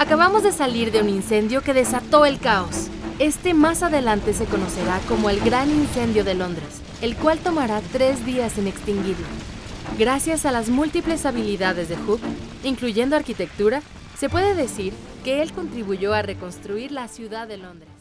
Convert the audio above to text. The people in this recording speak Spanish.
Acabamos de salir de un incendio que desató el caos. Este más adelante se conocerá como el Gran Incendio de Londres, el cual tomará tres días en extinguirlo. Gracias a las múltiples habilidades de Hook, incluyendo arquitectura, se puede decir que él contribuyó a reconstruir la ciudad de Londres.